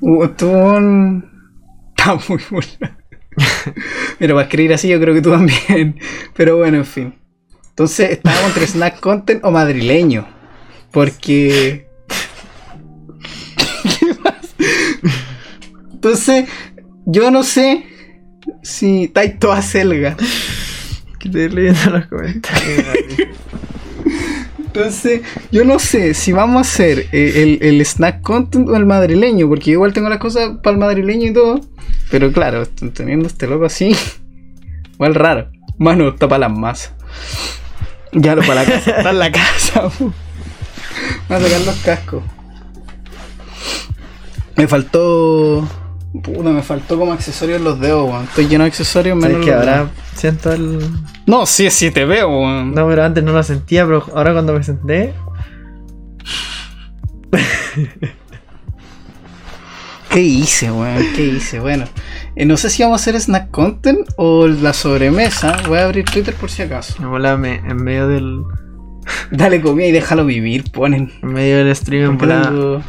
Botón. Está muy bueno. Mira, para escribir así yo creo que tú también. Pero bueno, en fin. Entonces estábamos entre snack content o madrileño. Porque. ¿Qué pasa? Entonces, yo no sé si estáis toda selga. Entonces, yo no sé si vamos a hacer eh, el, el snack content o el madrileño, porque igual tengo las cosas para el madrileño y todo. Pero claro, teniendo este loco así, igual raro. Mano, está para las masas. Ya lo para la casa, está en la casa. Voy a sacar los cascos. Me faltó. Puta, me faltó como accesorios los dedos, weón. Estoy lleno de accesorios, menos ¿Sabes que ahora siento el. No, sí, sí, te veo, weón. No, pero antes no lo sentía, pero ahora cuando me senté. ¿Qué hice, weón? ¿Qué hice? Bueno, eh, no sé si vamos a hacer snack content o la sobremesa. Voy a abrir Twitter por si acaso. Volaba me- en medio del. Dale comida y déjalo vivir, ponen. En medio del stream en ¿Por qué volada, tengo-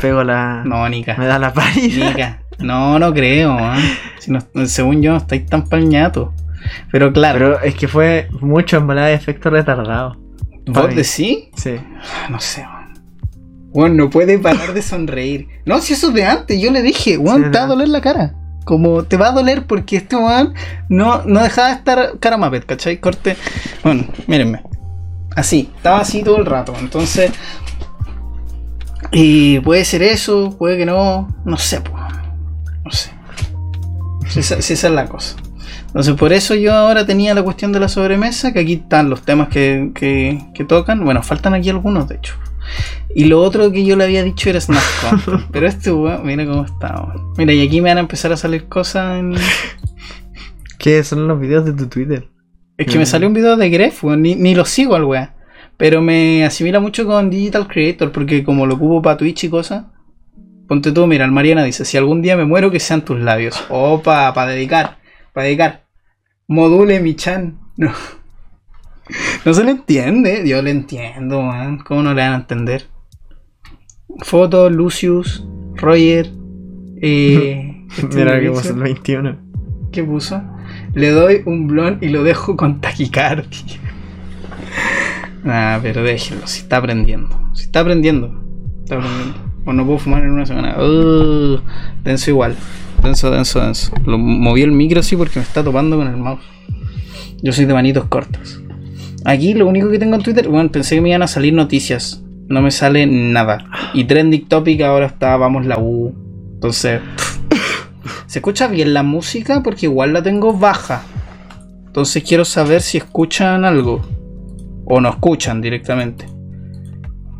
Pego la. No, Nica. Me da la parida. Nica. No, no creo. Si no- según yo, no estáis tan pañato. Pero claro, Pero es que fue mucho en de efecto retardado. ¿vos decís? Sí. Ah, No sé. Weón, no puede parar de sonreír. No, si eso es de antes, yo le dije, Sí, te va a doler la cara. Como te va a doler porque este weón no, no dejaba de estar cara mapet, ¿cachai? Corte. Bueno, mírenme. Así, estaba así todo el rato. Entonces. Y puede ser eso, puede que no. No sé, pues. No sé. Si esa, si esa es la cosa. Entonces, por eso yo ahora tenía la cuestión de la sobremesa, que aquí están los temas que, que, que tocan. Bueno, faltan aquí algunos, de hecho. Y lo otro que yo le había dicho era Snap Content. Pero este weón, mira cómo está. weón. Mira, y aquí me van a empezar a salir cosas en. ¿Qué son los videos de tu Twitter? Es que me salió un video de Gref, weón, ni, ni lo sigo al weón. Pero me asimila mucho con Digital Creator, porque como lo ocupo para Twitch y cosas. Ponte tú, mira, el Mariana dice, si algún día me muero, que sean tus labios. Opa, para dedicar, para dedicar. Module mi chan. No. No se le entiende, yo le entiendo, man. ¿Cómo no le van a entender? Foto, Lucius, Roger. Eh, este Mira que puso el 21. ¿Qué puso? Le doy un blon y lo dejo con taquicardia. Nah, pero déjenlo, si está aprendiendo. Si está aprendiendo. Está aprendiendo. O no puedo fumar en una semana. Uh, denso igual. Denso, denso, denso. Lo moví el micro así porque me está topando con el mouse. Yo soy de manitos cortos. Aquí lo único que tengo en Twitter, bueno, pensé que me iban a salir noticias. No me sale nada. Y trending topic ahora está Vamos la U. Entonces, ¿Se escucha bien la música? Porque igual la tengo baja. Entonces quiero saber si escuchan algo. O no escuchan directamente.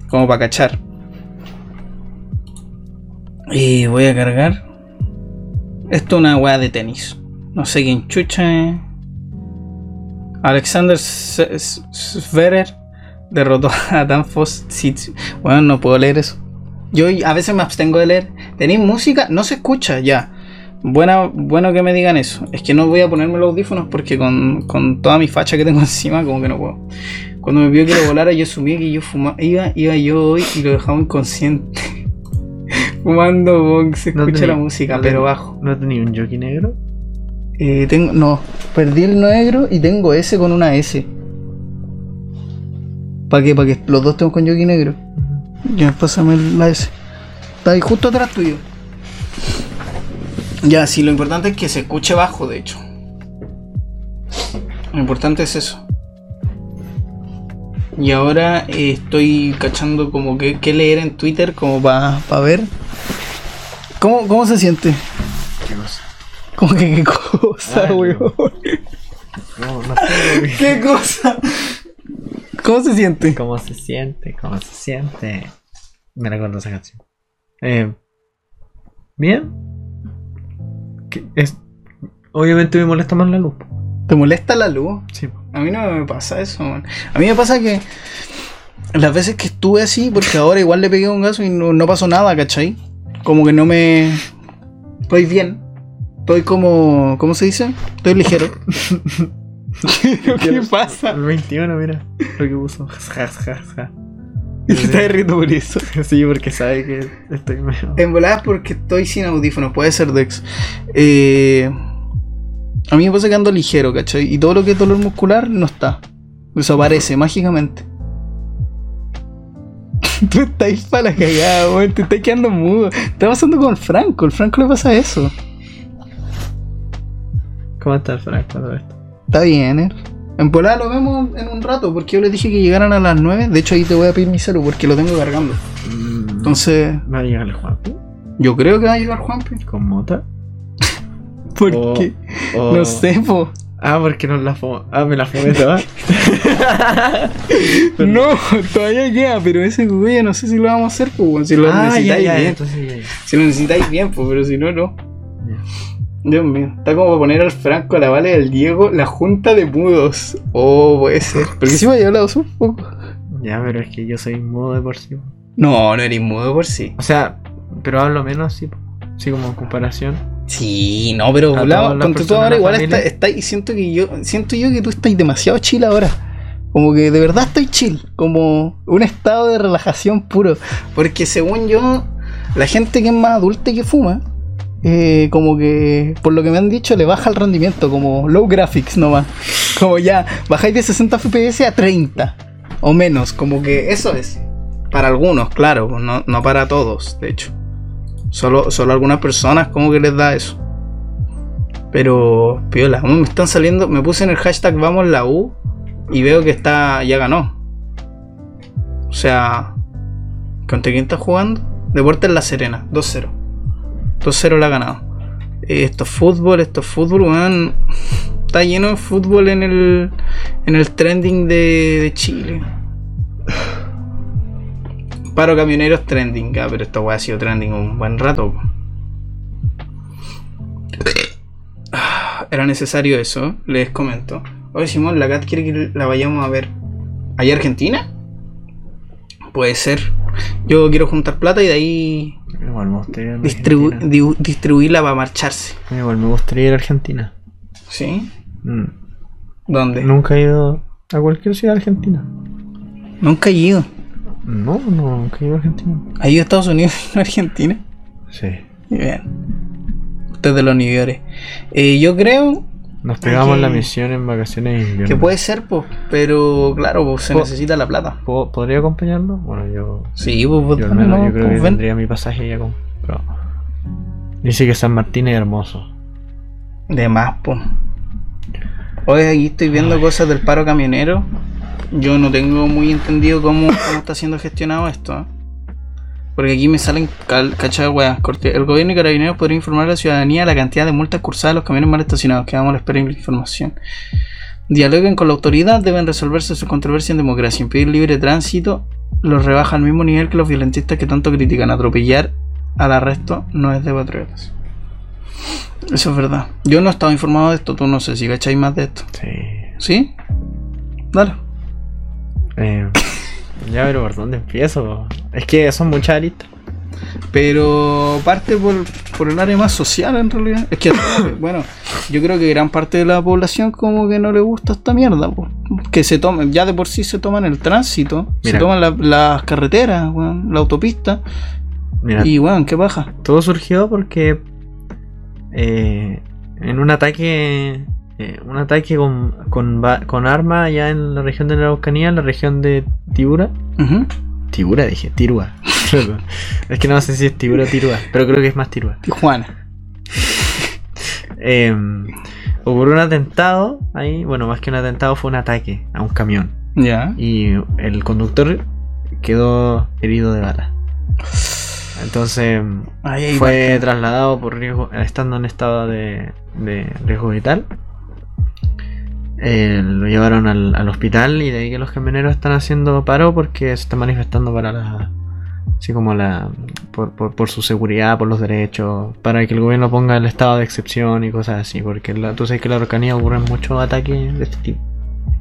Como para cachar. Y voy a cargar. Esto es una weá de tenis. No sé quién chucha. Alexander Zverev derrotó a Danfoss Tsitsipas. Bueno, no puedo leer eso. Yo a veces me abstengo de leer. ¿Tenéis música? No se escucha ya. Buena, bueno que me digan eso. Es que no voy a ponerme los audífonos porque con, con toda mi facha que tengo encima, como que no puedo. Cuando me vio que lo volara, yo asumí que yo fumaba. Iba, iba yo hoy y lo dejaba inconsciente. Fumando bong, se No escucha la música, no pero bajo. ¿No tenía un jockey negro? Eh, tengo, no, perdí el negro y tengo S con una S. ¿Para qué? Para que los dos tengo con jockey negro. Ya, pásame la S. Está ahí justo atrás tuyo. Ya, sí, lo importante es que se escuche bajo, de hecho. Lo importante es eso. Y ahora eh, estoy cachando como que, que leer en Twitter como para ver. ¿Cómo, ¿Cómo se siente? ¿Qué cosa? ¿Cómo que qué cosa, Ah, weón? No, no sé. ¿Qué cosa? ¿Cómo se siente? ¿Cómo se siente? ¿Cómo se siente? Me recuerdo esa canción. Eh, Bien. ¿Qué es? Obviamente me molesta más la luz. ¿Te molesta la luz? Sí. A mí no me pasa eso, man. A mí me pasa que las veces que estuve así, porque ahora igual le pegué un gaso y no, no pasó nada, ¿cachai? Como que no me... Estoy bien. Estoy como... ¿Cómo se dice? Estoy ligero. ¿Qué pasa? El 21, mira. Lo que puso. Ja, ja, ja. Está riendo por eso. Sí, porque sabe que estoy medio. En volada porque estoy sin audífonos, puede ser Dex. Eh, a mí me pasa que ando ligero, ¿cachai? Y todo lo que es dolor muscular no está. Desaparece mágicamente. Tú estás para la cagada, weón. Te estás quedando mudo. Está pasando con el Franco. El Franco le pasa eso. ¿Cómo está el Franco? Está bien, ¿eh? En volada lo vemos en un rato porque yo les dije que llegaran a las 9. De hecho, ahí te voy a pedir mi celu porque lo tengo cargando. Entonces, ¿Va a llegar el Juanpi? yo creo que va a llegar Juanpi. ¿Con mota? ¿Por O- qué? No sé, po. Ah, porque no la fumo. Ah, me la fumé toda. No, todavía queda, pero ese güey no sé si lo vamos a hacer, pues, si lo ah, necesitáis ya, bien. entonces ya, ya. Si lo necesitáis bien, pues, pero si no, no. Dios mío, está como para poner al Franco, a la Vale y al Diego la junta de mudos. Oh, puede ser. Porque si me había hablado un poco. Ya, pero es que yo soy mudo de por sí. No, no eres mudo por sí. O sea, pero hablo menos así. po. Así como en comparación. Sí, no, pero A hablamos, todas las ponte tú ahora igual está- y siento que yo, siento yo que tú estás demasiado chill ahora. Como que de verdad estoy chill, como un estado de relajación puro. Porque según yo, la gente que es más adulta y que fuma, eh, como que, por lo que me han dicho, le baja el rendimiento, como low graphics nomás. Como ya, bajáis de 60 FPS a 30 o menos, como que eso es. Para algunos, claro, no, no para todos, de hecho. Solo, solo algunas personas como que les da eso. Pero, piola, me están saliendo. Me puse en el hashtag Vamos la U y veo que está. ya ganó. O sea, ¿contra quién está jugando? Deportes La Serena, 2-0. 2-0 la ha ganado. Eh, esto es fútbol, esto es fútbol, weón. Está lleno de fútbol en el, en el trending de, de Chile. Paro camioneros trending, ah, pero esta weá ha sido trending un buen rato. Ah, Era necesario eso, les comento. Oye, Simón, la Cat quiere que la vayamos a ver. ¿Hay Argentina? Puede ser. Yo quiero juntar plata y de ahí Igual me gustaría distribu- distribuirla para marcharse. Igual me gustaría ir a Argentina. ¿Sí? Mm. ¿Dónde? Nunca he ido a cualquier ciudad Argentina. Nunca he ido. No, no, nunca he ido a Argentina. ¿Ha ido a Estados Unidos y no a Argentina? Sí. Bien. Usted de los niveles. Eh, yo creo Nos pegamos que- la misión en vacaciones de invierno. que puede ser, pues, pero claro, pues, se necesita la plata. ¿Puedo- ¿Podría acompañarlo? Bueno, yo. Sí, pues, vos Yo al menos ¿no? yo creo Pues, que ven. tendría mi pasaje ya comprado. Dice que San Martín es hermoso. De más, pues. Hoy aquí estoy viendo cosas del paro camionero. Yo no tengo muy entendido cómo, cómo está siendo gestionado esto. ¿eh? Porque aquí me salen cachas de weas. Corte. El gobierno y carabineros podría informar a la ciudadanía la cantidad de multas cursadas a los camiones mal estacionados. Quedamos a la espera de información. Dialoguen con la autoridad, deben resolverse sus controversias en democracia. Impedir libre tránsito los rebaja al mismo nivel que los violentistas que tanto critican. Atropellar al arresto no es de patriotas. Eso es verdad. Yo no estaba informado de esto, tú no sé si cacháis más de esto. Sí. ¿Sí? Dale. Eh, ya, pero ¿por dónde empiezo? Es que son muchas aristas. Pero parte por, por el área más social en realidad. Es que, bueno, yo creo que gran parte de la población como que no le gusta esta mierda. po. Que se tomen, ya de por sí se toman el tránsito, Mira. se toman la- las carreteras, weón, la autopista. Mira, Y weón, ¿qué baja? todo surgió porque eh, en un ataque eh, un ataque con, con, arma allá en la región de la Araucanía, en la región de Tibura. Tibura dije, Tirua. es que no sé si es Tibura o Tirua, pero creo que es más Tirua. Tijuana. Eh, ocurrió un atentado ahí, bueno, más que un atentado fue un ataque a un camión. Ya. Y el conductor quedó herido de bala. Entonces ahí fue trasladado por riesgo, estando en estado de, de riesgo vital. Eh, lo llevaron al, al hospital y de ahí que los camioneros están haciendo paro porque se están manifestando para la. Así como la. Por, por, por su seguridad, por los derechos, para que el gobierno ponga el estado de excepción y cosas así, porque la- tú sabes que en la Araucanía ocurren muchos ataques de este tipo.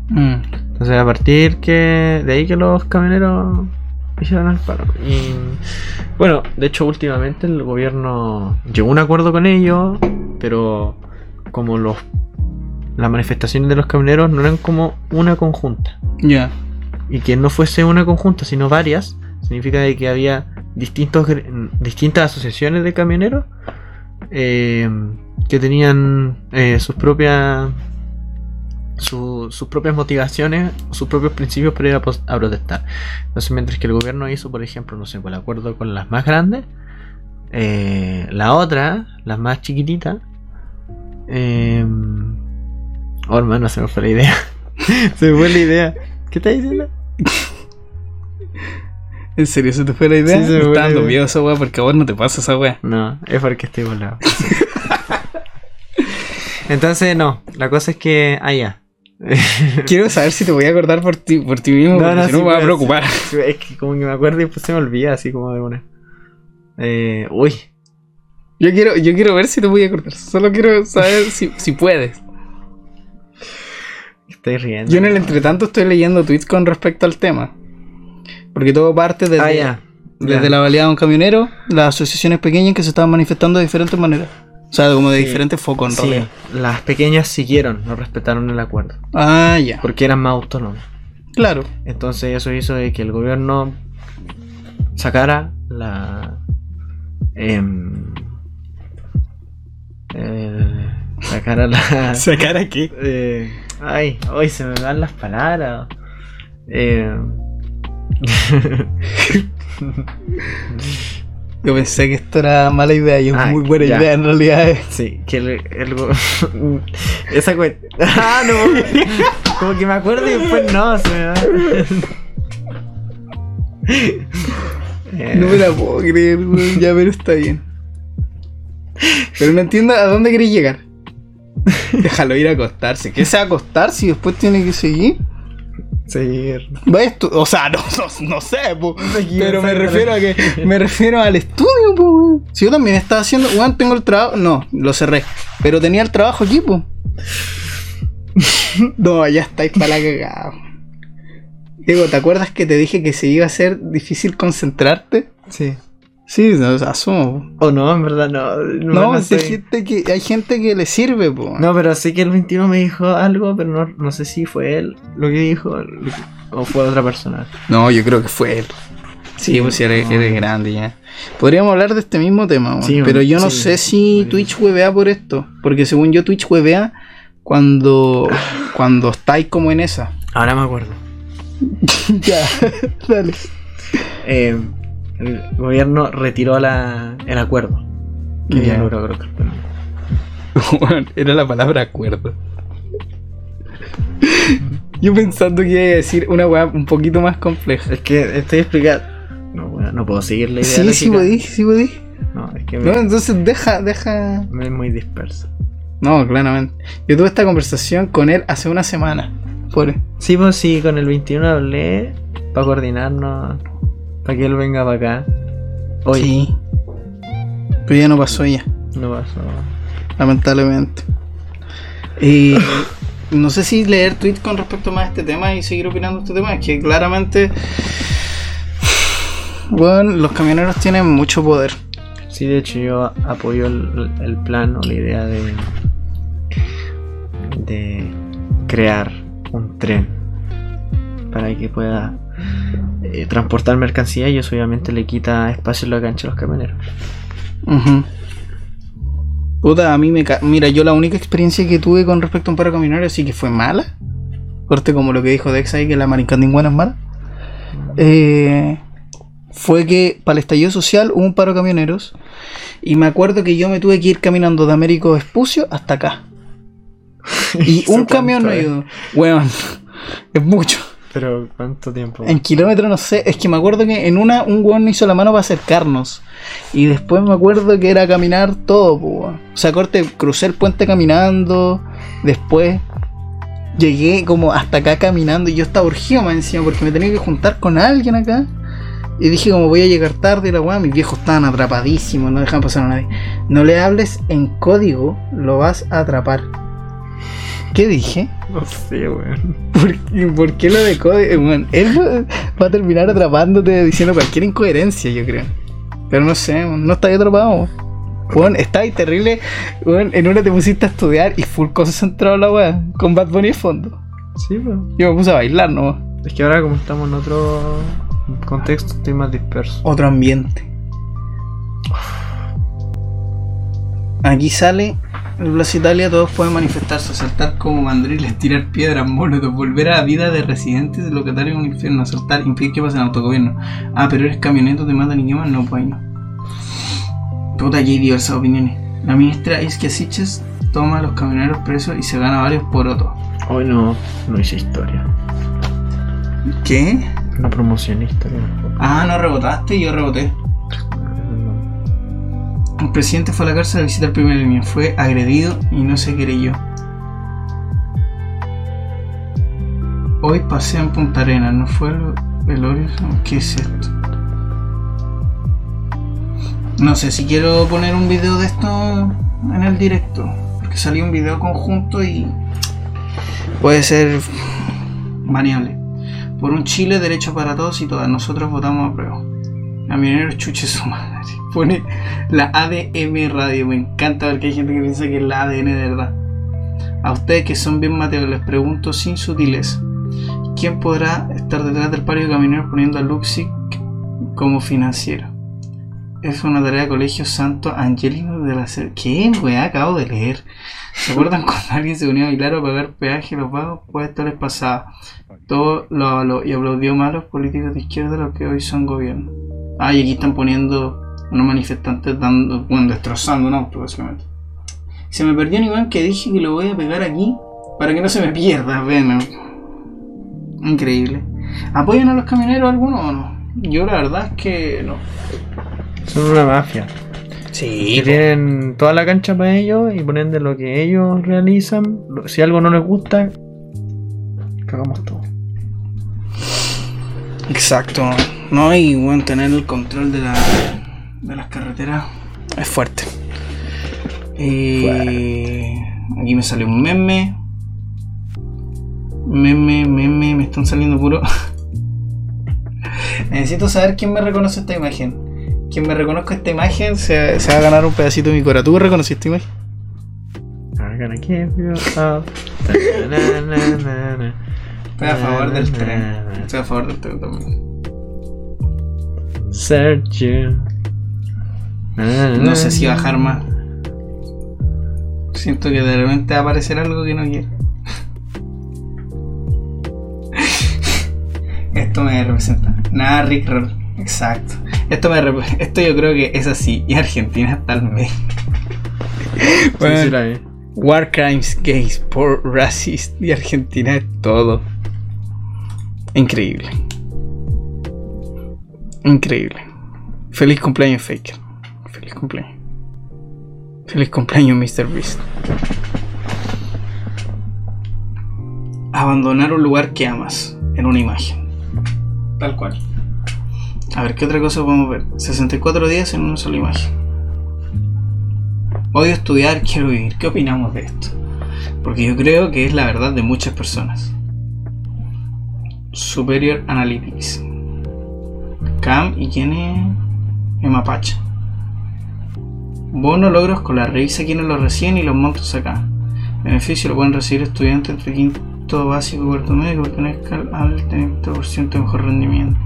Mm. Entonces a partir que de ahí que los camioneros hicieron el paro. Y bueno, de hecho últimamente el gobierno llegó a un acuerdo con ellos, pero como los las manifestaciones de los camioneros no eran como una conjunta. Ya. Y que no fuese una conjunta, sino varias, significa de que había distintos, distintas asociaciones de camioneros eh, que tenían eh, sus propias su- sus propias motivaciones, sus propios principios para ir a, a protestar. Entonces, mientras que el gobierno hizo, por ejemplo, no sé, por el acuerdo con las más grandes, eh, la otra, las más chiquititas, eh, oh hermano, se me fue la idea. se me fue la idea. ¿Qué estás diciendo? ¿En serio se te fue la idea? Sí, se me me fue está la dando idea. miedo esa weá porque a vos no te pasa esa weá. No, es porque estoy volado. Entonces, no, la cosa es que. Ah, ya. Quiero saber si te voy a acordar por ti, por ti mismo, No, no, si no me va a preocupar. es que como que me acuerdo y después se me olvida, así como de una. Eh, uy, Yo quiero, yo quiero ver si te voy a acordar. Solo quiero saber si, si puedes. Estoy riendo. Yo en el entretanto estoy leyendo tweets con respecto al tema. Porque todo parte desde, Ah, desde la valía de un camionero, las asociaciones pequeñas que se estaban manifestando de diferentes maneras. O sea, como de Sí. diferentes focos en Sí, realidad. las pequeñas siguieron, no respetaron el acuerdo. Ah, ya. Porque eran más autónomas. Claro. Entonces eso hizo de que el gobierno sacara la... em, eh, sacara la... ¿Sacar aquí? eh, ay, hoy se me van las palabras. Eh, Yo pensé que esto era mala idea y es Ah, muy buena ya. idea en realidad. eh. sí, que el... esa cue- Ah, no. Como que me acuerdo y después no, se me va. Eh, No me la puedo creer. Ya, pero está bien. Pero no entiendo a dónde querés llegar. Déjalo ir a acostarse. ¿Qué se va a acostar si después tiene que seguir? seguir. Va a estu- o sea, no, no, no sé, po. Seguir, pero me refiero a que me refiero al estudio, po. Si yo también estaba haciendo, tengo el trabajo, no, lo cerré, pero tenía el trabajo aquí, po. No, ya estáis para la cagada. Diego, ¿te acuerdas que te dije que se iba a ser difícil concentrarte? Sí. Sí, no, asumo. O no, en verdad no. No, hay gente que, hay gente que le sirve, po. No, pero sé que el 21 me dijo algo, pero no, no sé si fue él lo que dijo lo que- o fue otra persona. No, yo creo que fue él. Sí, pues si eres, no. eres grande ya. Podríamos hablar de este mismo tema, Sí, pero yo no sí, sé si. Twitch huevea por esto. Porque según yo, Twitch huevea cuando, cuando estáis como en esa. Ahora me acuerdo. ya, dale. Eh, el gobierno retiró la, el acuerdo. Que había logrado. Bueno, era la palabra acuerdo. Yo pensando que iba a decir una weá un poquito más compleja. Es que estoy explicando. No, bueno, no puedo seguir la idea. Sí, sí lógica. podí, sí podí. No, es que No, me, entonces deja, deja. me es muy disperso. No, claramente. Yo tuve esta conversación con él hace una semana. Pobre. Sí, pues sí, con el 21 hablé para coordinarnos, para que él venga para acá. Hoy Sí. Pero ya no pasó ya, no pasó. lamentablemente. Y no sé si leer tweets con respecto más a este tema y seguir opinando este tema. Es que claramente. Bueno, los camioneros tienen mucho poder. Sí, de hecho yo apoyo el, el plan o la idea de, de crear un tren para que pueda eh, transportar mercancía y eso obviamente le quita espacio en la cancha a los camioneros. Ujú. Puta, a mí me. ca- Mira, yo la única experiencia que tuve con respecto a un paro camionero sí que fue mala. Corte como lo que dijo Dex ahí, que la marincandingüena es mala. Eh, fue que para el estallido social hubo un paro de camioneros. Y me acuerdo que yo me tuve que ir caminando de Américo Vespucio hasta acá. Y un camión no ayudó. Weón, es mucho. Pero ¿cuánto tiempo? En kilómetros no sé, es que me acuerdo que en una un weón hizo la mano para acercarnos. Y después me acuerdo que era caminar todo, weón. O sea, corte, crucé el puente caminando. Después llegué como hasta acá caminando y yo estaba urgido más encima porque me tenía que juntar con alguien acá. Y dije como voy a llegar tarde y la weá, mis viejos estaban atrapadísimos, no dejan pasar a nadie. No le hables en código, lo vas a atrapar. ¿Qué dije? No sé, weón. ¿Por qué, por qué lo de código? Bueno, él va a terminar atrapándote diciendo cualquier incoherencia, yo creo. Pero no sé, no está ahí atrapado. Weón, estaba ahí terrible. Weón, en una te pusiste a estudiar y full concentrado la weá. Con Bad Bunny de fondo. Sí, pues. Yo me puse a bailar nomás. Es que ahora como estamos en otro contexto, estoy más disperso. Otro ambiente. Aquí sale en Plaza Italia todos pueden manifestarse, saltar como mandriles, tirar piedras, monos, volver a la vida de residentes de locatarios en un infierno, asaltar, impedir que pasen autogobierno. Ah, pero eres camioneta, te matan y queman, no, pues ahí no. Puta, aquí hay diversas opiniones. La ministra Iskia Siches toma a los camioneros presos y se gana varios por otro. Hoy no, no hice historia. ¿Qué? No promocioné historia. Ah, no rebotaste y yo reboté. El presidente fue a la cárcel a visitar primer línea, fue agredido y no se creyó. Hoy pasé en Punta Arena, ¿no fue el velorio? ¿Qué es esto? No sé si quiero poner un video de esto en el directo, porque salió un video conjunto y puede ser maniable. Por un Chile derecho para todos y todas, nosotros votamos a prueba. Camioneros chuche su Pone la ADM radio. Me encanta ver que hay gente que piensa que es la ADN de verdad. A ustedes que son bien mateos, les pregunto sin sutileza. ¿Quién podrá estar detrás del paro de camioneros poniendo a Luxic como financiero? Es una tarea de Colegio Santo Angelino de la Ser. ¿Qué weá acabo de leer? ¿Se acuerdan cuando alguien se unía a bailar o pagar peaje los vagos? Pues esto les pasaba. Todo lo avaló y aplaudió a los políticos de izquierda los que hoy son gobierno. Ah, y aquí están poniendo unos manifestantes dando, bueno, destrozando un auto, básicamente. Se me perdió un Iván que dije que lo voy a pegar aquí para que no se me pierda, ven. Increíble. ¿Apoyan a los camioneros algunos o no? Yo la verdad es que no. Son una mafia. Sí. Que tienen toda la cancha para ellos y ponen de lo que ellos realizan. Si algo no les gusta, cagamos todo. Exacto. No, y bueno, tener el control de, la, de las carreteras es fuerte. Eh, aquí me sale un meme. Meme, meme, me están saliendo puro. Necesito saber quién me reconoce esta imagen. Quien me reconozca esta imagen se, se va a ganar un pedacito de mi cora. ¿Tú reconociste esta imagen? I'm gonna give you up. Estoy a favor del tren. Estoy a favor del tren también. Search you. No sé si bajar más. Siento que de repente va a aparecer algo que no quiero. Esto me representa. Nada, Rick Roll. Exacto. Esto me esto yo creo que es así. Y Argentina está al medio. Bueno, Sí, sí. War crimes, gays, por racist y Argentina es todo. Increíble. Increíble. Feliz cumpleaños, Faker. Feliz cumpleaños. Feliz cumpleaños, Mr. Beast. Abandonar un lugar que amas en una imagen. Tal cual. A ver, ¿qué otra cosa podemos ver? 64 días en una sola imagen. Odio estudiar, quiero vivir. ¿Qué opinamos de esto? Porque yo creo que es la verdad de muchas personas. Superior Analytics. Cam y quién es Emma Pacha. Bono logros con la revisa quienes lo reciben y los montos acá. Beneficio lo pueden recibir estudiantes entre quinto básico y cuarto medio que pertenezcan al 30% de mejor rendimiento.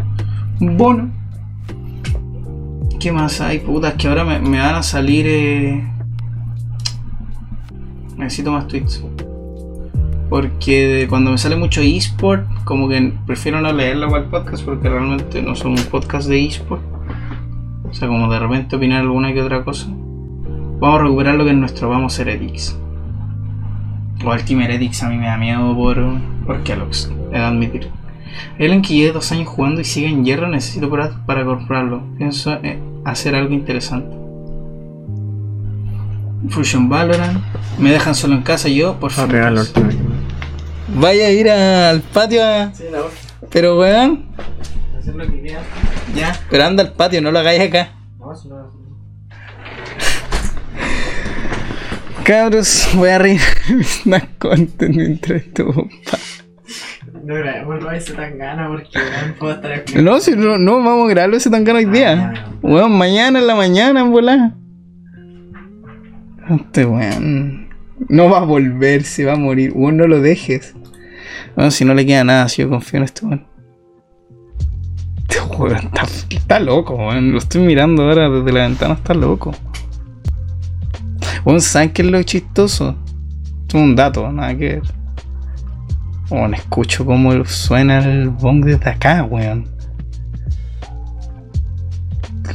Bono. ¿Qué más hay? Putas, que ahora me, me van a salir. Eh... Necesito más tweets. Porque cuando me sale mucho eSport, como que prefiero no leerlo el podcast porque realmente no son un podcast de eSport. O sea, como de repente opinar alguna que otra cosa. Vamos a recuperar lo que es nuestro Vamos Heretics. O el Team Heretics a mí me da miedo por, por Kellogg's, he de admitir. Ellen que lleve dos años jugando y sigue en hierro, necesito para, para comprarlo. Pienso eh, hacer algo interesante. Fusion Valorant. Me dejan solo en casa yo, por favor. la. Vaya a ir al patio a... Pero weón. Ya. Pero anda al patio, no lo hagáis acá. Cabros, voy a reír mis content mientras tú. No grabemos ese tan gana porque no puedo estar Ah, No, si no, no vamos a grabarlo ese tan hoy día. Mañana. Weón, mañana en la mañana en volar. Este weón. No va a volver, se va a morir. Weón, no lo dejes. Bueno, si no le queda nada, si yo confío en este weón. Este weón está, está loco, weón. Lo estoy mirando ahora desde la ventana, está loco. Weón, ¿saben qué es lo chistoso? Es un dato, nada que ver. Weón, escucho cómo suena el bong desde acá, weón.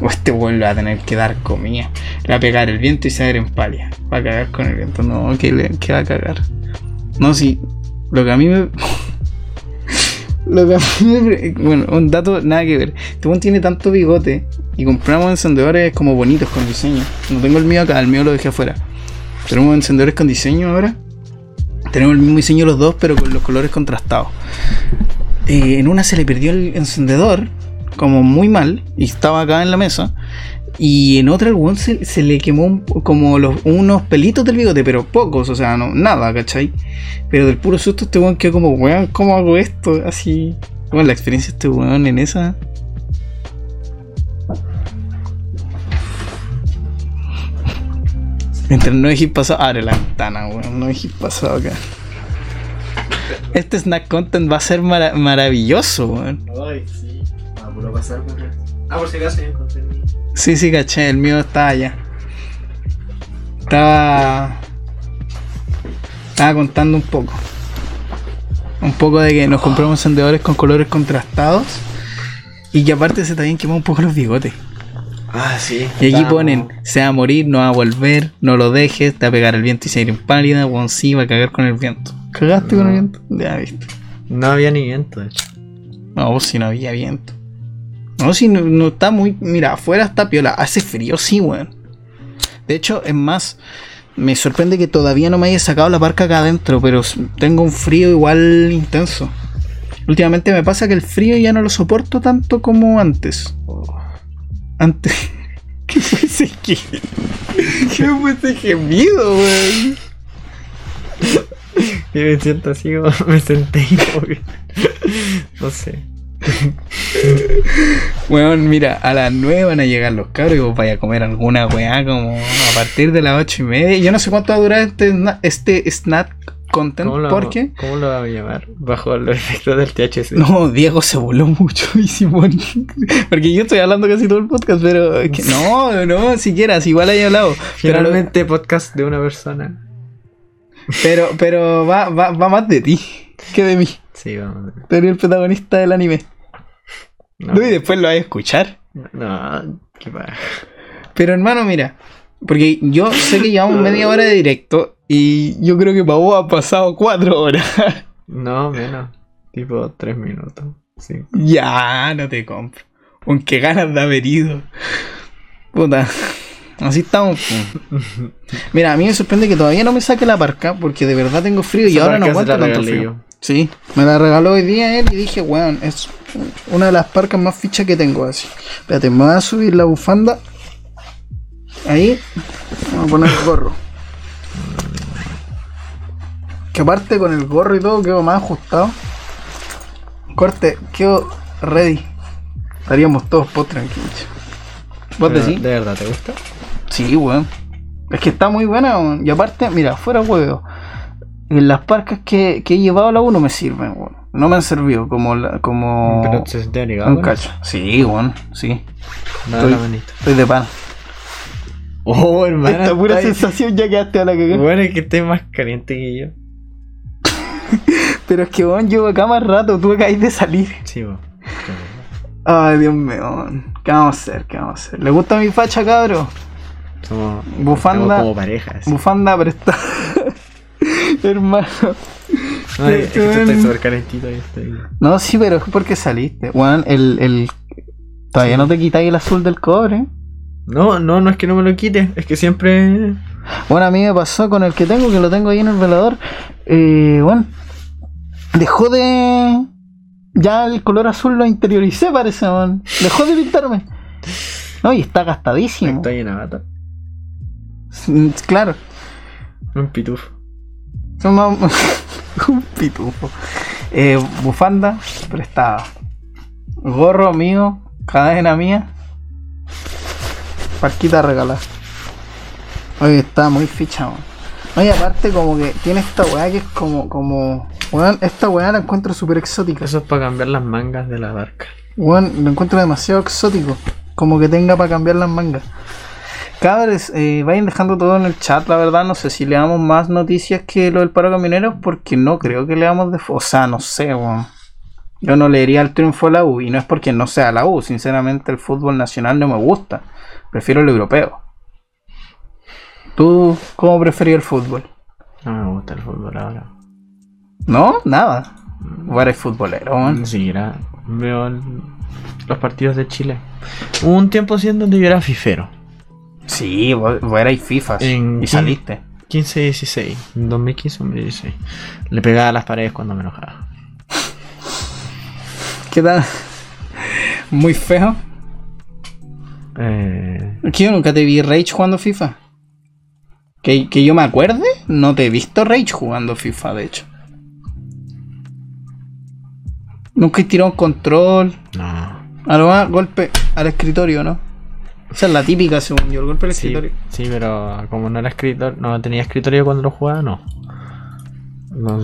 Este weón le va a tener que dar comida. Le va a pegar el viento y se va a ir en palia. Va a cagar con el viento. No, que, le, que va a cagar. No, si. Lo que a mí me. lo que. Bueno, un dato nada que ver. Este weón tiene tanto bigote. Y compramos encendedores como bonitos con diseño. No tengo el mío acá, el mío lo dejé afuera. Tenemos encendedores con diseño ahora. Tenemos el mismo diseño los dos, pero con los colores contrastados. Eh, en una se le perdió el encendedor como muy mal y estaba acá en la mesa. Y en otra el weón se, le quemó como unos pelitos del bigote, pero pocos, o sea, no, nada, ¿cachai? Pero del puro susto este weón quedó como, weón, ¿cómo hago esto? Así. Bueno, la experiencia de este weón en esa. Mientras no dejéis pasado. Abre la ventana, weón. No dejéis pasado acá. Este snack content va a ser mara maravilloso, weón. Ay, sí. Va a pasar, Ah, por si acaso ya encontré el mío. Sí, sí, caché, el mío está allá. Estaba. Estaba contando un poco. Un poco de que nos compramos encendedores con colores contrastados. Y que aparte se también quemó un poco los bigotes. Ah, sí. Y aquí ponen, se va a morir, no va a volver, no lo dejes, te va a pegar el viento y se va a ir pálida, o sí, va a cagar con el viento. ¿Cagaste con el viento? Ya viste. No había ni viento, de hecho. No, si no había viento. No, si no, está muy. Mira, afuera está piola. Hace frío, sí, weón. De hecho, es más. Me sorprende que todavía no me haya sacado la parca acá adentro, pero tengo un frío igual intenso. Últimamente me pasa que el frío ya no lo soporto tanto como antes. Antes. ¿Qué fue ese que? ¿Qué fue ese gemido, weón? Yo me siento así me senté que. No sé. Weón, mira, a las 9 van a llegar los cabros y vos vaya a comer alguna weá como a partir de las 8 y media. Yo no sé cuánto va a durar este, este snack content, ¿Cómo lo, porque. ¿Cómo lo va a llamar? Bajo los efectos del THC. No, Diego se voló mucho y Simón. Porque yo estoy hablando casi todo el podcast, pero. que no, no, siquiera, si igual haya hablado. Pero, Finalmente, podcast de una persona. pero, pero va, va, va más de ti que de mí. Sí, vamos. Eres el protagonista del anime. No, No, y después lo vas a escuchar. no, qué pa. Pero hermano, mira. Porque yo sé que llevamos media hora de directo y yo creo que para vos ha pasado cuatro horas. No, menos. Tipo tres minutos. Sí. ya, no te compro. Aunque ganas de haber ido. Puta. Así estamos. Mira, a mí me sorprende que todavía no me saque la parca porque de verdad tengo frío y Esa ahora no aguanto tanto frío. Sí, me la regaló hoy día él y dije, weón, es una de las parcas más fichas que tengo así. Espérate, me voy a subir la bufanda. Ahí. Vamos a poner el gorro. Que aparte con el gorro y todo quedo más ajustado. Corte, quedo ready. Estaríamos todos post tranquilos. ¿Vos Pero, decís? ¿De verdad te gusta? Sí, weón. Es que está muy buena, weón. Y aparte, mira, fuera huevo. En las parcas que, que he llevado a la 1 me sirven, weón. No me han servido como la, como Pero se un cacho. Sí, weón, sí. Dale la manito. Estoy de pan. Oh, hermano. Esta pura está- sensación ya quedaste a la cagada. Bueno, es que estés más caliente que yo. Pero es que, weón, llevo acá más rato. Tú acabáis de salir. Sí, vos. Ay, Dios mío, weón. ¿Qué vamos a hacer? ¿Qué vamos a hacer? ¿Le gusta mi facha, cabro? Somos, Bufanda. como parejas. Bufanda prestada. Hermano. No, es que tú estás súper calentito estoy. No, sí, pero es porque saliste. Weón, el, el... Todavía no te quitáis el azul del cobre. No, no, no es que no me lo quite, es que siempre. Bueno, a mí me pasó con el que tengo, que lo tengo ahí en el velador. Eh, bueno, dejó de. Ya el color azul lo interioricé, parece, man. Dejó de pintarme. No, y está gastadísimo. En bata. Mm, Claro, Un pitufo. un pitufo. Eh, bufanda prestada. Gorro mío, cadena mía. Parquita regalada. Oye, está muy fichado. Oye, aparte como que tiene esta weá que es como, como... Weón, esta weá la encuentro súper exótica. Eso es para cambiar las mangas de la barca. Weón, lo encuentro demasiado exótico. Como que tenga para cambiar las mangas. Cabres, eh, vayan dejando todo en el chat, la verdad. No sé si le damos más noticias que lo del paro camionero, porque no creo que le damos de. O sea, no sé, weón. Yo no leería el triunfo de la U, y no es porque no sea la U. Sinceramente, el fútbol nacional no me gusta. Prefiero el europeo. ¿Tú cómo preferías el fútbol? No me gusta el fútbol ahora. ¿No? Nada. ¿O eres futbolero, weón? Ni siquiera veo el- los partidos de Chile. Hubo un tiempo así en donde yo era fifero. Sí, vos, vos erais FIFA En y saliste. 15-16. En 2015-2016. Le pegaba a las paredes cuando me enojaba. ¿Qué tal? Muy feo. Eh, Es que yo nunca te vi Rage jugando FIFA. Que, que yo me acuerde, no te he visto Rage jugando FIFA, de hecho. Nunca he tirado un control. no. A lo más, golpe al escritorio, ¿no? Esa es la típica, según yo, el golpe al Sí, escritorio. sí, pero como no era escritor, no tenía escritorio cuando lo jugaba, no. No,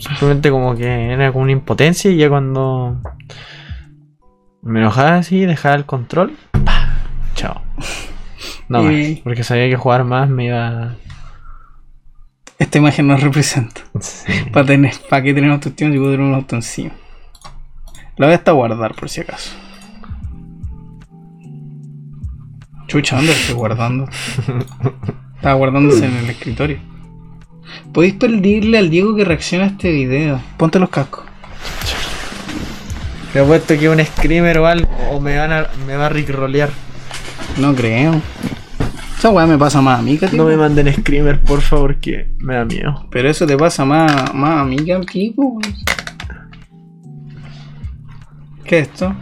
Simplemente como que era como una impotencia y ya cuando me enojaba así, dejaba el control, ¡pah! chao. No más, Y- porque sabía que jugar más me iba. Esta imagen nos representa. Sí. Para tener, para que tenemos autoestima si puedo tener un auto encima. La voy hasta guardar por si acaso. Chucha, ¿dónde lo estoy guardando? Estaba guardándose en el escritorio. Podéis pedirle al Diego que reaccione a este video. Ponte los cascos. Te apuesto que un screamer o algo, o me, van a, me va a rickrolear. No creo. Esa weá me pasa más a mí que a ti. No me manden screamer, por favor, que me da miedo. Pero eso te pasa más, más a mí que a ti, weón. ¿Qué es esto?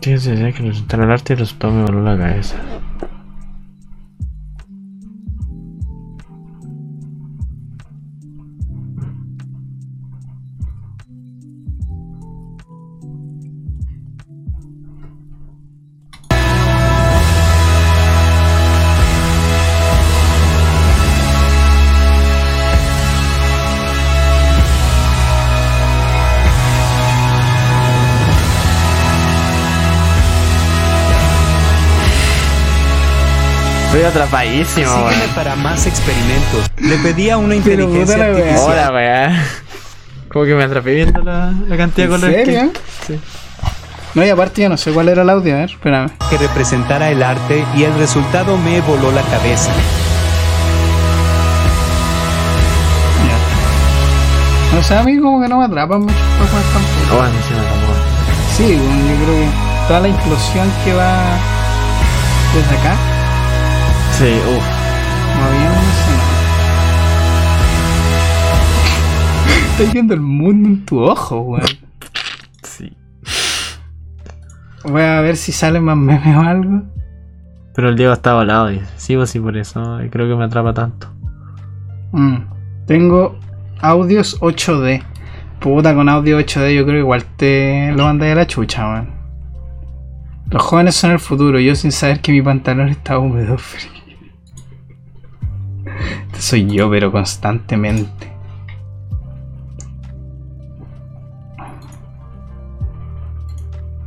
¿Qué se decía que resultara el arte y el resultado me voló la cabeza? Atrapadísimo, Sígueme para más experimentos. Le pedía una Pero inteligencia artificial. Hola. Como que me atrapé viendo la, la cantidad de ¿En colores serio? que. Sí. No, y aparte yo no sé cuál era el audio, a ver, espérame. que representara el arte y el resultado me voló la cabeza. No sé, a mí como que no me atrapan mucho tampoco. A mí se me acabó. Sí, bueno, yo creo que toda la implosión que va desde acá, Sí, uff. no había una escena. Estás viendo el mundo en tu ojo, weón. Sí. Voy a ver si sale más memes o algo. Pero el Diego está volado, dice. Sí, pues sí, por eso eh, creo que me atrapa tanto. Mm, Tengo audios 8D. Puta, con audio 8D yo creo que igual te lo mandáis a la chucha, weón. Los jóvenes son el futuro, yo sin saber que mi pantalón está húmedo. frío. Soy yo, pero constantemente.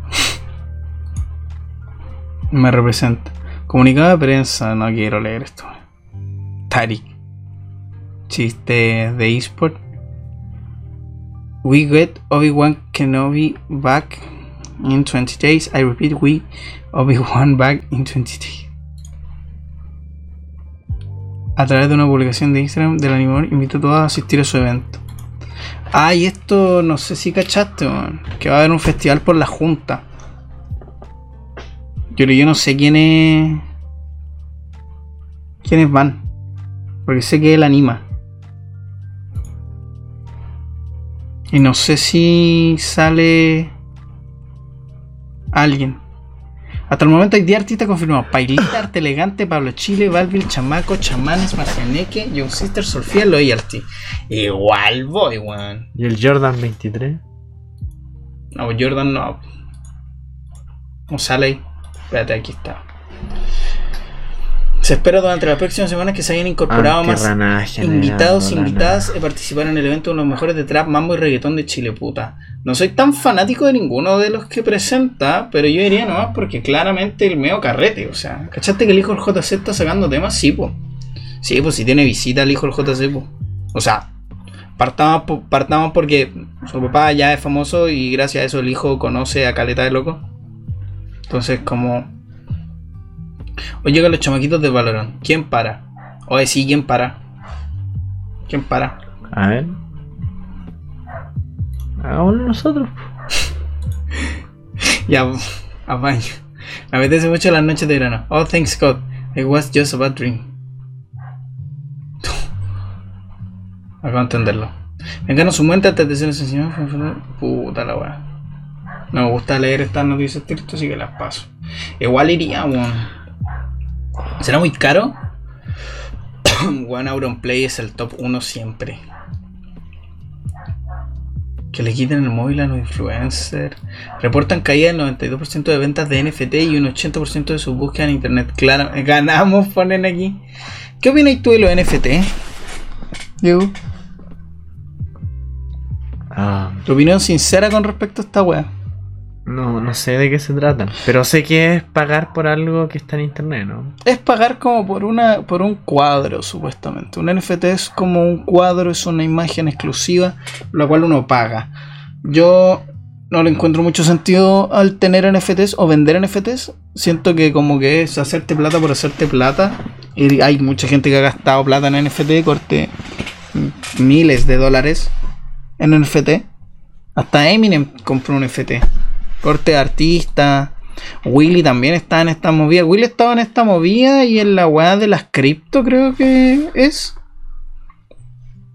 Me representa. Comunicado de prensa, no quiero leer esto. Tarik. Chiste de eSport. We get Obi-Wan Kenobi back in 20 days. I repeat, we Obi-Wan back in 20 days. A través de una publicación de Instagram del animador, invito a todos a asistir a su evento. Ah, y esto no sé si cachaste, weón, que va a haber un festival por la Junta. Yo, yo no sé quiénes. quiénes van. Porque sé que él anima. Y no sé si sale alguien. Hasta el momento hay 10 artistas confirmados. Pailita, Arte Elegante, Pablo Chile, Balvin, Chamaco, Chamanes, Marcianeque, Young Sister, Sofía, Loyalty. Igual voy, weón. ¿Y el Jordan 23? No, Jordan no. ¿Cómo sale ahí? Espérate, aquí está. Se espera durante las próximas semanas que se hayan incorporado Ah, más invitados e invitadas a participar en el evento de los mejores de trap, mambo y reggaetón de Chile, puta. No soy tan fanático de ninguno de los que presenta, pero yo diría nomás porque claramente el meo carrete, o sea, ¿cachaste que el hijo del JC está sacando temas? Sí, pues. Sí, pues si tiene visita el hijo del JC, pues. O sea, partamos, partamos porque su papá ya es famoso y gracias a eso el hijo conoce a Caleta de Loco. Entonces, como. Hoy llegan los chamaquitos de Valorant. ¿Quién para? Oye, sí, ¿quién para? ¿Quién para? A ver. Hagámoslo nosotros. Ya, a baño. Me apetece mucho las noches de verano. Oh, thanks God. It was just a bad dream. Acabo de entenderlo. Vengan su antes de ser asesinado. Puta la weá. No me gusta leer estas noticias tristes, así que las paso. Igual iría, weón. ¿Será muy caro? Weón, Auronplay es el top 1 siempre. Que le quiten el móvil a los influencers. Reportan caída del 92% de ventas de NFT y un 80% de sus búsquedas en internet. Claro, ganamos, ponen aquí. ¿Qué opinas tú de los NFT? Ah, Tu opinión sincera con respecto a esta wea. No, no sé de qué se tratan. Pero sé que es pagar por algo que está en internet, ¿no? Es pagar como por una por un cuadro, supuestamente. Un NFT es como un cuadro, es una imagen exclusiva, la cual uno paga. Yo no le encuentro mucho sentido al tener NFTs o vender NFTs. Siento que como que es hacerte plata por hacerte plata. Y hay mucha gente que ha gastado plata en NFT, corte miles de dólares en NFT. Hasta Eminem compró un NFT. Corte de artista. Willy también está en esta movida. Willy estaba en esta movida y en la weá de las cripto creo que es.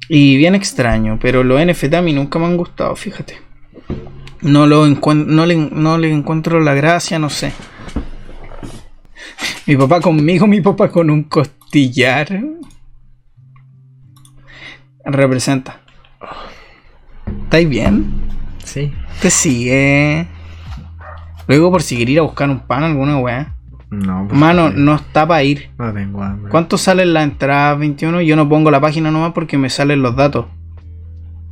Y bien extraño, pero los NFT a mí nunca me han gustado, fíjate. No, lo no, le, no le encuentro la gracia, no sé. Mi papá conmigo, mi papá con un costillar. Representa. ¿Estáis bien? Sí. Te sigue. Luego por si quería ir a buscar un pan, alguna weá. No, pues, Mano, sí. no está para ir. No tengo hambre. ¿Cuánto sale la entrada 21? Yo no pongo la página nomás porque me salen los datos.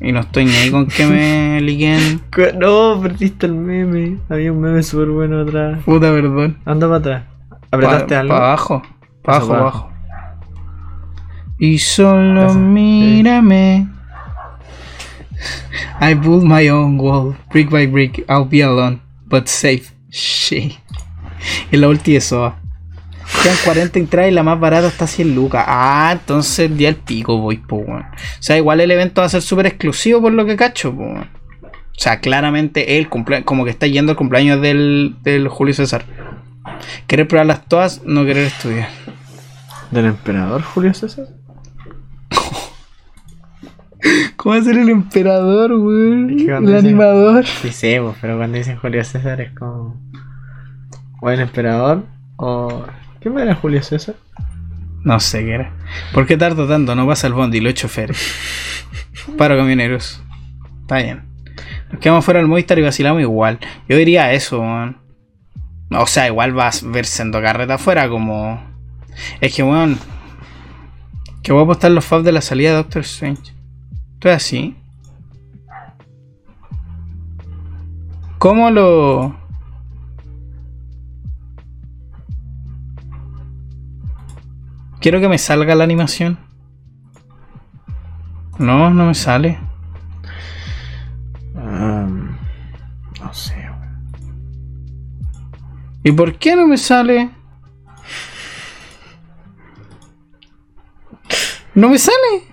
Y no estoy ni ahí con que me liguen. No, perdiste el meme. Había un meme súper bueno atrás. Puta, perdón. Anda para atrás. ¿Apretaste Pa- algo? pa' abajo. Pa' Eso, abajo, abajo. Y solo sí. mírame. I build my own wall. Brick by brick. I'll be alone. But safe. Shit. Y la ulti de Soa. Quedan 40 entradas y la más barata está 100 lucas. Ah, entonces día el pico voy, po. O sea, igual el evento va a ser súper exclusivo por lo que cacho, po. O sea, claramente él como que está yendo al cumpleaños del, del Julio César. Querer probarlas todas, no querer estudiar. ¿Del emperador Julio César? ¿Cómo va a ser el emperador, cuando El dicen- animador. Sí, sé, pues, pero cuando dicen Julio César es como. ¿O el emperador? ¿O. ¿Qué más era Julio César? No sé qué era. ¿Por qué tardo tanto? No pasa el bondi, lo he hecho choferes. Paro camioneros. Está bien. Nos quedamos fuera del Movistar y vacilamos igual. Yo diría eso, weón. O sea, igual vas a ver sendo carreta afuera como. Es que, weón. Que voy a apostar los fabs de la salida de Doctor Strange. Esto es así. ¿Cómo lo.? Quiero que me salga la animación. No, no me sale. Um, no sé. ¿Y por qué no me sale? No me sale.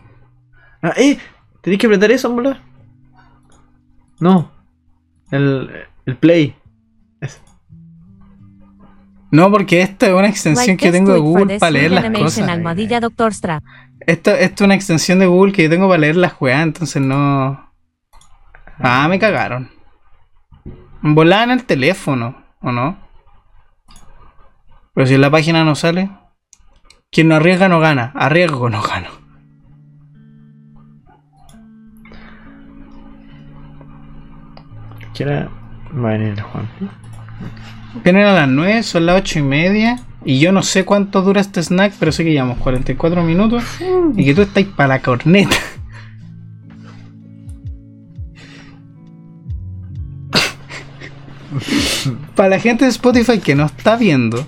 Ah, ¡Eh! ¿Tenéis que apretar eso, boludo? No. El, el play. Es- No, porque esta es una extensión que tengo de Google para leer las cosas. almohadilla Doctor. Esto, esto es una extensión de Google que yo tengo para leer las juegas, entonces no. Ah, me cagaron. Volaban el teléfono, ¿o no? Pero si en la página no sale. Quien no arriesga no gana. Arriesgo no gano. ¿Qué era? Va a venir el Juan. Vienen a las 9, son las 8 y media. Y yo no sé cuánto dura este snack, pero sé que llevamos 44 minutos y que tú estás para la corneta. para la gente de Spotify que no está viendo,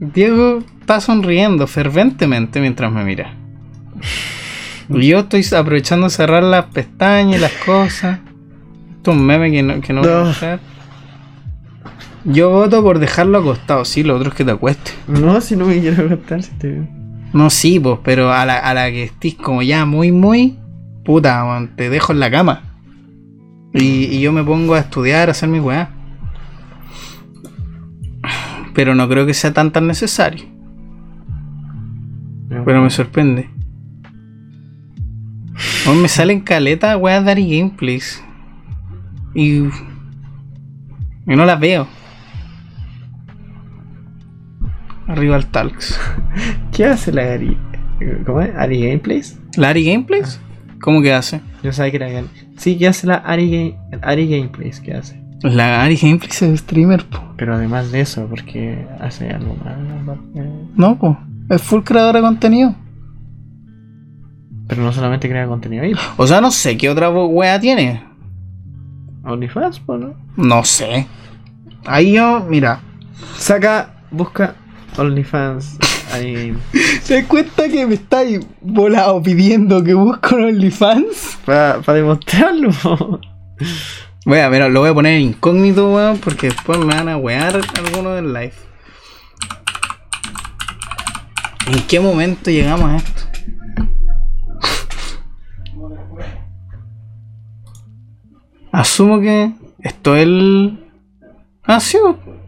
Diego está sonriendo ferventemente mientras me mira. Y yo estoy aprovechando de cerrar las pestañas y las cosas. Esto es un meme que no, que no voy a hacer. Yo voto por dejarlo acostado, sí, lo otro es que te acueste. No, si no me quiero acostar, si te... No, sí, pues, pero a la, a la que estés como ya muy, muy, puta, weón, te dejo en la cama. Y, y yo me pongo a estudiar, a hacer mi weá. Pero no creo que sea tan tan necesario. Pero me sorprende. Weón, me salen caletas, weá, Dari Gameplays. Y. Y no las veo. Arriba al Talks. ¿Qué hace la Ari? ¿Cómo es? ¿Ari Gameplays? ¿La Ari Gameplays? ¿Cómo que hace? Yo sabía que era. Sí, ¿qué hace la Ari, Game... Ari Gameplays? ¿Qué hace? La Ari Gameplays es streamer, po. Pero además de eso, porque hace algo más. No, po. Es full creadora de contenido. Pero no solamente crea contenido ahí. O sea, no sé qué otra wea tiene. OnlyFans, ¿no? No sé. Ahí yo, mira. Saca, busca OnlyFans. Ari ¿Te das cuenta que me estáis volado pidiendo que un OnlyFans? Para demostrarlo. Voy a ver, lo voy a poner en incógnito, weón, porque después me van a wear alguno del live. ¿En qué momento llegamos a esto? Asumo que esto es el. Ah, sí.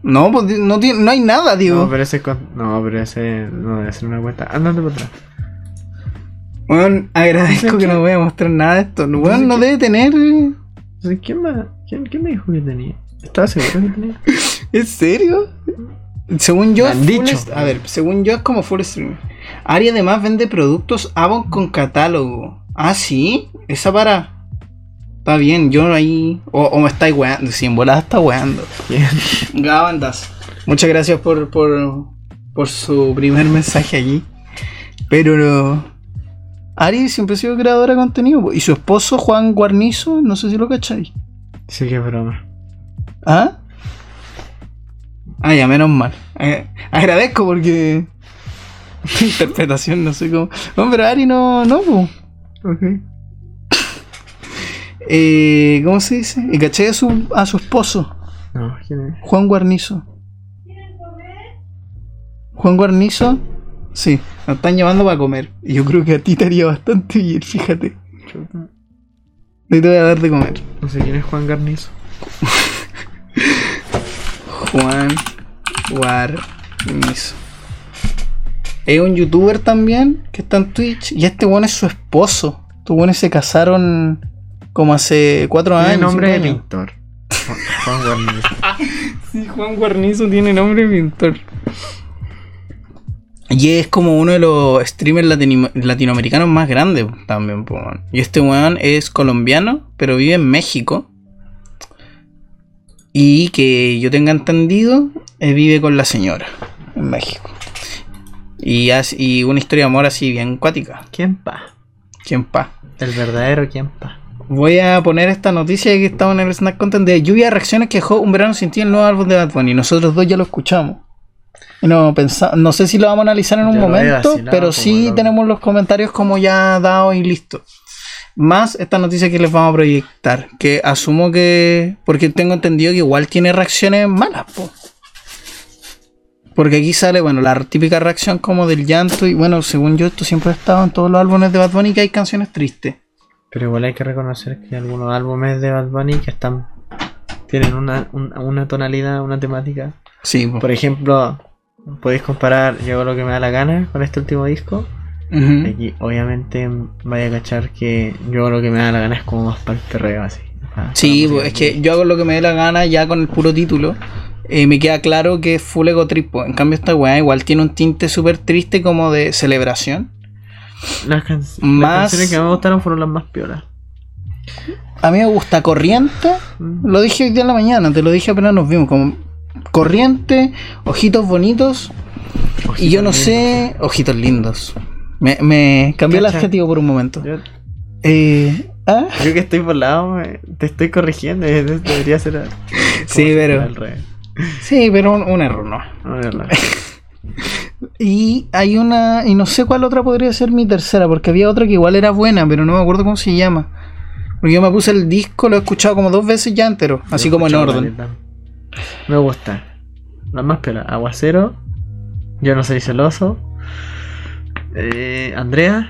No, pues no, tiene- no hay nada, digo. No, pero ese. No, pero ese. No debe ser una cuenta. Andate para atrás. Weón, agradezco que no voy a mostrar nada de esto. Weón, Entonces, no debe tener. Entonces, ¿quién, más, quién, ¿Quién me dijo que tenía? ¿Estaba seguro que tenía? ¿En serio? Según yo, dicho. a ver, según yo es como full streamer. Ari además vende productos Avon con catálogo. Ah, sí, esa para. Está bien, yo ahí. O, o me estáis weando. Si en volada está weando. Gabandas. Muchas gracias por, por, por su primer mensaje allí. Pero. Ari siempre ha sido creadora de contenido. Y su esposo, Juan Guarnizo, no sé si lo cacháis. Sí, que broma. ¿Ah? Ah, ya, menos mal. Eh, agradezco porque. interpretación, no sé cómo. Pero Ari no, no, po. Ok. Eh, ¿Cómo se dice? Y caché a su, a su esposo, No, ¿quién es? Juan Guarnizo. Juan Guarnizo, sí, nos están llamando para comer. Y yo creo que a ti te haría bastante bien, fíjate. Chuta. Ahí te voy a dar de comer. No sé quién es Juan Garnizo. Juan Guarnizo. Es un youtuber también que está en Twitch. Y este weón es su esposo. Estos weones se casaron como hace cuatro años. Tiene nombre de años. pintor. Juan, Juan Garnizo. Sí, Juan Guarnizo tiene nombre de pintor. Y es como uno de los streamers latino- latinoamericanos más grandes también. po, weón. Y este weón es colombiano, pero vive en México. Y que yo tenga entendido, eh, vive con la señora en México. Y, as- y una historia de amor así bien cuática. ¿Quién pa? ¿Quién pa? El verdadero quién pa. Voy a poner esta noticia que estaba en el Snack Content de lluvia de reacciones que dejó un verano sin ti el nuevo álbum de Bad Bunny. Nosotros dos ya lo escuchamos. No, no sé si lo vamos a analizar en un Ya momento, pero como sí tenemos los comentarios como ya dados y listos. Más esta noticia que les vamos a proyectar, que asumo que, porque tengo entendido que igual tiene reacciones malas, po. Porque aquí sale, bueno, la típica reacción como del llanto y bueno, según yo esto siempre ha estado en todos los álbumes de Bad Bunny que hay canciones tristes. Pero igual hay que reconocer que hay algunos álbumes de Bad Bunny que están. tienen una, un- una tonalidad, una temática. Sí, po. Por ejemplo, podéis comparar Yo hago lo que me da la gana con este último disco. Ujú. Aquí, obviamente, vaya a cachar que yo hago lo que me da la gana es como más para el perreo así. pa Sí, pues, es que yo hago lo que me dé la gana ya con el puro título. eh, me queda claro que es full ego trip. pues. En cambio, esta weá igual tiene un tinte súper triste como de celebración. Las, can- las Más- canciones que me gustaron fueron las más piolas. A mí me gusta Corriente. Mm. Lo dije hoy día en la mañana, te lo dije apenas nos vimos. Como Corriente, Ojitos Bonitos y yo no sé. Ojitos lindos. Me, me cambió el adjetivo por un momento. Yo, Eh, ¿ah? yo que estoy por lado, te estoy corrigiendo. eh, Debería ser. Sí, pero-. Sí, pero un, un error, no. Y hay una. Y no sé cuál otra podría ser mi tercera, porque había otra que igual era buena, pero no me acuerdo cómo se llama. Porque yo me puse el disco, lo he escuchado como dos veces ya entero, así como en orden. Me gusta. La más pela. Aguacero. Yo no soy celoso. Eh, Andrea.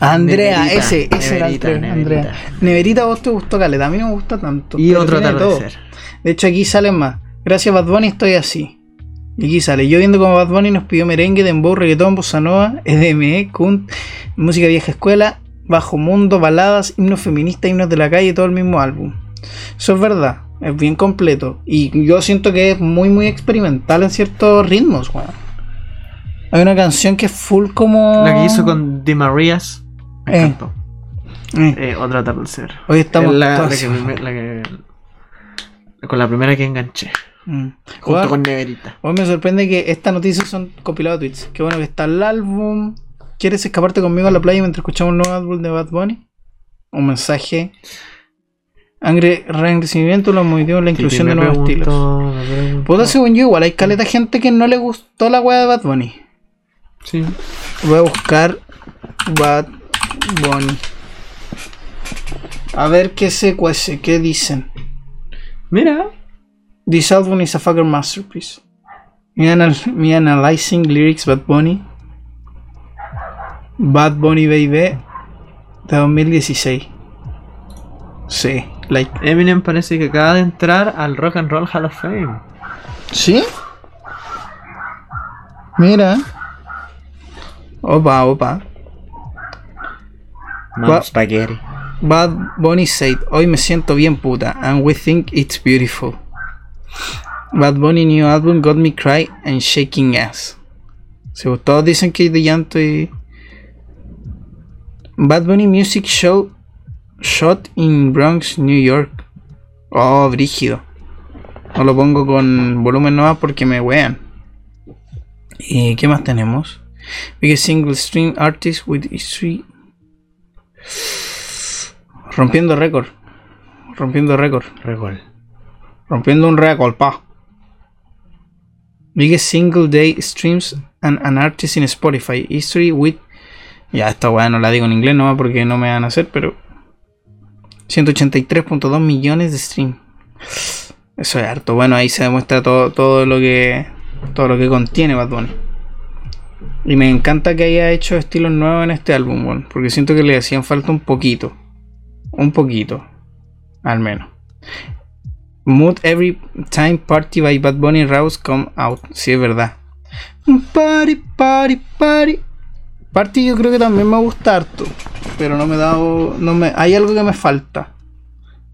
Andrea, Neverita, ese, ese era el Neverita, tres, Neverita. Andrea. Neverita, a vos te gustó caleta, a mí no me gusta tanto. Y otro todo. atardecer. De hecho, aquí salen más. Gracias Bad Bunny estoy así. Y aquí sale. Yo viendo como Bad Bunny nos pidió merengue, dembow, reggaetón, bossa nova, EDME, cunt, música vieja escuela, bajo mundo, baladas, himnos feministas, himnos de la calle, todo el mismo álbum. Eso es verdad. Es bien completo. Y yo siento que es muy, muy experimental en ciertos ritmos, weón. Hay una canción que es full como. La que hizo con The Marías. Me Eh. encantó. Eh, Eh, otro atardecer. hoy estamos. La, la la que- con la primera que enganché. Mm. Junto con Neverita. Hoy me sorprende que estas noticias son compilados tweets. Qué bueno que está el álbum. ¿Quieres escaparte conmigo a la playa mientras escuchamos un nuevo álbum de Bad Bunny? Un mensaje. Angre, reagradecimiento, los motivos, la inclusión de nuevos estilos. Puta, según yo, igual hay caleta gente que no le gustó la weá de Bad Bunny. Sí. Voy a buscar Bad Bunny. A ver qué se cuece, qué dicen. Mira. This album is a fucking masterpiece. Me, anal me analyzing lyrics Bad Bunny. Bad Bunny Baby de 2016. Sí, like. Eminem parece que acaba de entrar al Rock and Roll Hall of Fame. ¿Sí? Mira. Opa, opa. Gua- Spaghetti. Bad Bunny said, hoy me siento bien puta, and we think it's beautiful. Bad Bunny new album got me cry and shaking ass. Sí, todos dicen que hay de llanto y... Bad Bunny Music Show shot in Bronx, New York. Oh, brígido. No lo pongo con volumen nomás porque me wean. ¿Y qué más tenemos? Biggest single stream artist with history Rompiendo récord. Rompiendo récord. Regol. Rompiendo un récord, pa. Biggest single day streams and an artist in Spotify. History with. Ya, esta weá no la digo en inglés nomás porque no me van a hacer, pero. 183.2 millones de streams. Eso es harto. Bueno, ahí se demuestra todo, todo lo que. Todo lo que contiene Bad Bunny. Y me encanta que haya hecho estilos nuevos en este álbum, porque siento que le hacían falta un poquito. Un poquito. Al menos. Mood Every Time Party by Bad Bunny Rouse Come Out. Sí, es verdad. Party, party, party. Party yo creo que también me gusta harto. Pero no me he dado. No me, hay algo que me falta.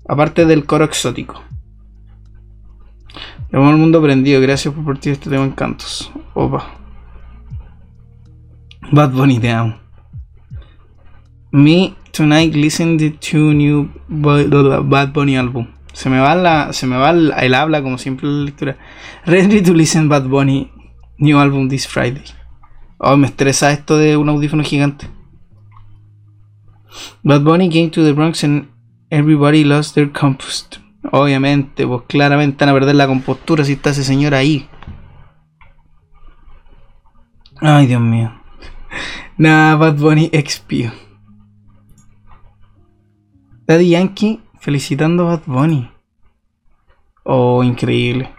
Aparte del coro exótico. Llevamos el mundo prendido. Gracias por partir este tema encantos. Opa. Bad Bunny te amo. Me tonight listen to two new Bad Bunny album. Se me va la, se me va el, habla como siempre la lectura. Ready to listen Bad Bunny new album this Friday. Oh, me estresa esto de un audífono gigante. Bad Bunny came to the Bronx and everybody lost their compost. Obviamente, pues claramente van a perder la compostura si está ese señor ahí. Ay, Dios mío. Nah, Bad Bunny expio. Daddy Yankee felicitando a Bad Bunny. Oh, increíble.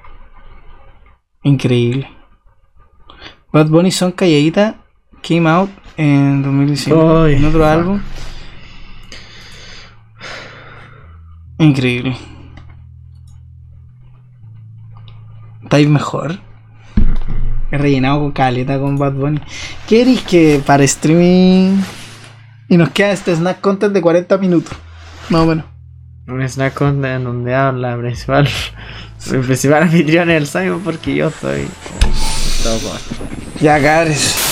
Increíble. Bad Bunny son calladita. Came out en 2019. Ay, en otro fuck. álbum. Increíble. ¿Estáis mejor? He rellenado con caleta con Bad Bunny. ¿Queréis que para streaming? Y nos queda este snack content de 40 minutos. Más o menos. Un snack content donde habla principal. El principal anfitrión es el Simon porque yo estoy. Ya, cabres.